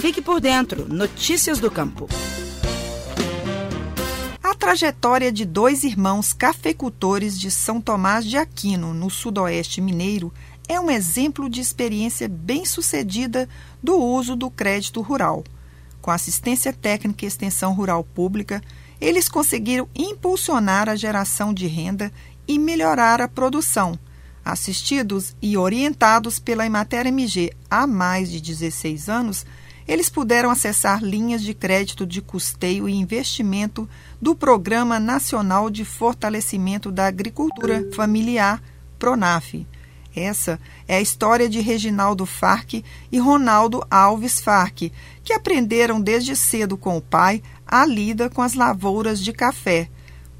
Fique por dentro. Notícias do Campo. A trajetória de dois irmãos cafeicultores de São Tomás de Aquino, no sudoeste mineiro, é um exemplo de experiência bem-sucedida do uso do crédito rural. Com assistência técnica e extensão rural pública, eles conseguiram impulsionar a geração de renda e melhorar a produção. Assistidos e orientados pela Emater MG há mais de 16 anos, eles puderam acessar linhas de crédito de custeio e investimento do Programa Nacional de Fortalecimento da Agricultura Familiar, PRONAF. Essa é a história de Reginaldo Farque e Ronaldo Alves Farque, que aprenderam desde cedo com o pai a lida com as lavouras de café.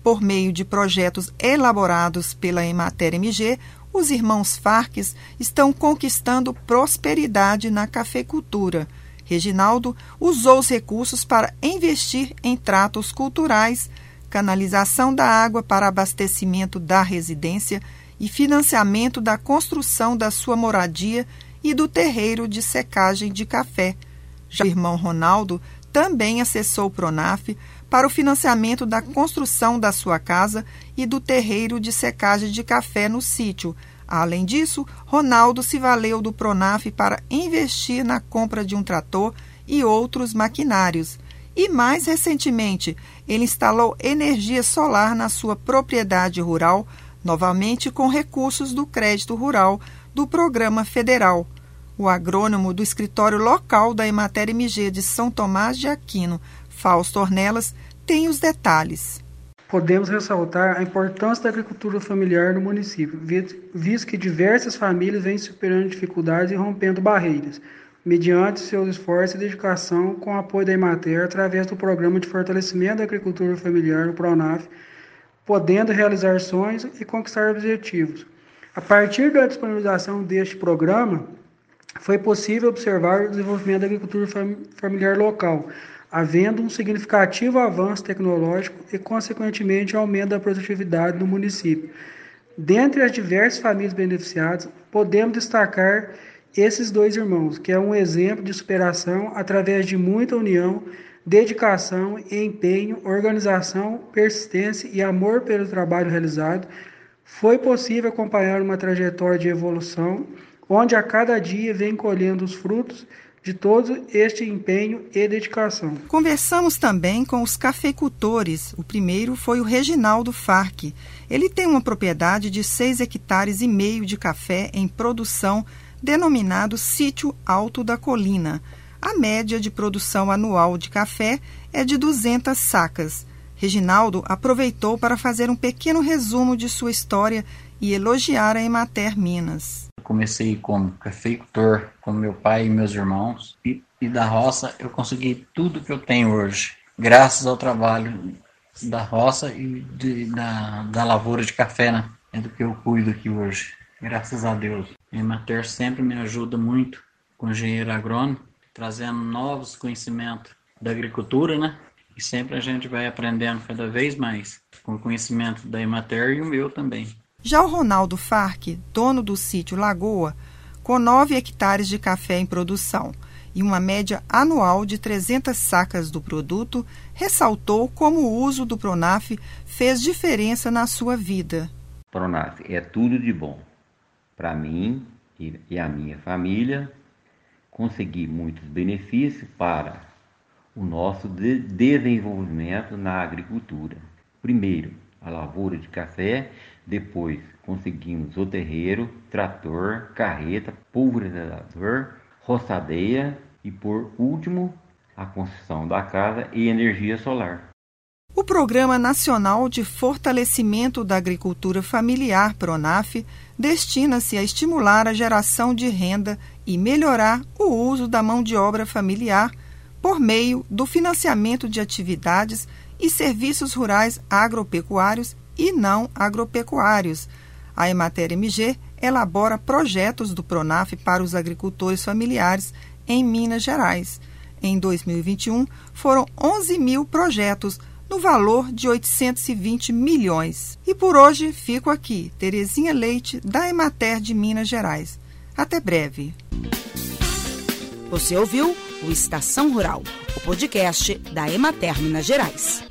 Por meio de projetos elaborados pela Emater MG, os irmãos Farques estão conquistando prosperidade na cafeicultura Reginaldo usou os recursos para investir em tratos culturais, canalização da água para abastecimento da residência e financiamento da construção da sua moradia e do terreiro de secagem de café. Já o irmão Ronaldo também acessou o Pronaf para o financiamento da construção da sua casa e do terreiro de secagem de café no sítio, Além disso, Ronaldo se valeu do Pronaf para investir na compra de um trator e outros maquinários. E mais recentemente, ele instalou energia solar na sua propriedade rural, novamente com recursos do crédito rural do programa federal. O agrônomo do escritório local da Emater MG de São Tomás de Aquino, Fausto Ornelas, tem os detalhes podemos ressaltar a importância da agricultura familiar no município, visto que diversas famílias vêm superando dificuldades e rompendo barreiras, mediante seus esforços e dedicação com o apoio da Emater através do Programa de Fortalecimento da Agricultura Familiar, o PRONAF, podendo realizar sonhos e conquistar objetivos. A partir da disponibilização deste programa, foi possível observar o desenvolvimento da agricultura familiar local, havendo um significativo avanço tecnológico e, consequentemente, aumento da produtividade no município. Dentre as diversas famílias beneficiadas, podemos destacar esses dois irmãos, que é um exemplo de superação através de muita união, dedicação empenho, organização, persistência e amor pelo trabalho realizado. Foi possível acompanhar uma trajetória de evolução, onde a cada dia vem colhendo os frutos de todo este empenho e dedicação. Conversamos também com os cafeicultores. O primeiro foi o Reginaldo Farque. Ele tem uma propriedade de 6 hectares e meio de café em produção, denominado Sítio Alto da Colina. A média de produção anual de café é de 200 sacas. Reginaldo aproveitou para fazer um pequeno resumo de sua história e elogiar a Emater Minas. Comecei como cafeicultor com meu pai e meus irmãos e, e da roça eu consegui tudo que eu tenho hoje, graças ao trabalho da roça e de, da, da lavoura de café, né? É do que eu cuido aqui hoje, graças a Deus. A Emater sempre me ajuda muito com engenheiro agrônomo, trazendo novos conhecimentos da agricultura, né? E sempre a gente vai aprendendo cada vez mais com o conhecimento da Emater e o meu também. Já o Ronaldo Farque, dono do sítio Lagoa, com 9 hectares de café em produção e uma média anual de 300 sacas do produto, ressaltou como o uso do Pronaf fez diferença na sua vida. Pronaf é tudo de bom. Para mim e a minha família, consegui muitos benefícios para o nosso de desenvolvimento na agricultura. Primeiro, a lavoura de café, depois conseguimos o terreiro, trator, carreta, pulverizador, roçadeia e por último a construção da casa e energia solar. O Programa Nacional de Fortalecimento da Agricultura Familiar, PRONAF, destina-se a estimular a geração de renda e melhorar o uso da mão de obra familiar por meio do financiamento de atividades e serviços rurais agropecuários e não agropecuários. A Emater MG elabora projetos do Pronaf para os agricultores familiares em Minas Gerais. Em 2021, foram 11 mil projetos, no valor de 820 milhões. E por hoje fico aqui, Terezinha Leite, da Emater de Minas Gerais. Até breve. Você ouviu o Estação Rural, o podcast da Emater Minas Gerais.